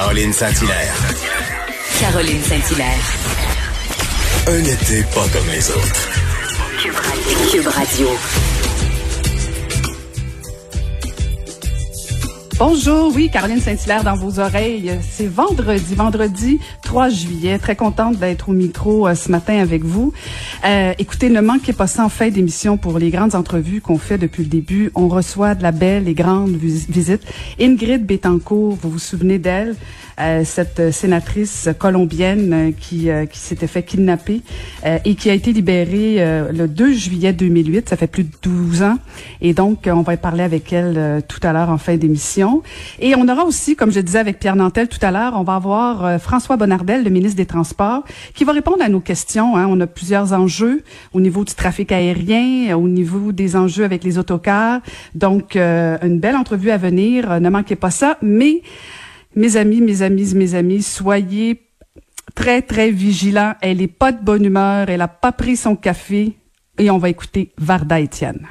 Caroline Saint-Hilaire. Caroline Saint-Hilaire. Un été pas comme les autres. Cube Radio. Bonjour, oui, Caroline Saint-Hilaire dans vos oreilles. C'est vendredi, vendredi 3 juillet. Très contente d'être au micro euh, ce matin avec vous. Euh, écoutez, ne manquez pas ça en fin d'émission pour les grandes entrevues qu'on fait depuis le début. On reçoit de la belle et grande visite. Ingrid Betancourt, vous vous souvenez d'elle? Euh, cette sénatrice colombienne qui, qui s'était fait kidnapper et qui a été libérée le 2 juillet 2008. Ça fait plus de 12 ans. Et donc, on va parler avec elle tout à l'heure en fin d'émission. Et on aura aussi, comme je disais avec Pierre Nantel tout à l'heure, on va avoir François Bonnardel, le ministre des Transports, qui va répondre à nos questions. Hein. On a plusieurs enjeux au niveau du trafic aérien, au niveau des enjeux avec les autocars. Donc, une belle entrevue à venir. Ne manquez pas ça. Mais mes amis, mes amis, mes amis, soyez très, très vigilants. Elle est pas de bonne humeur. Elle a pas pris son café. Et on va écouter Varda Étienne.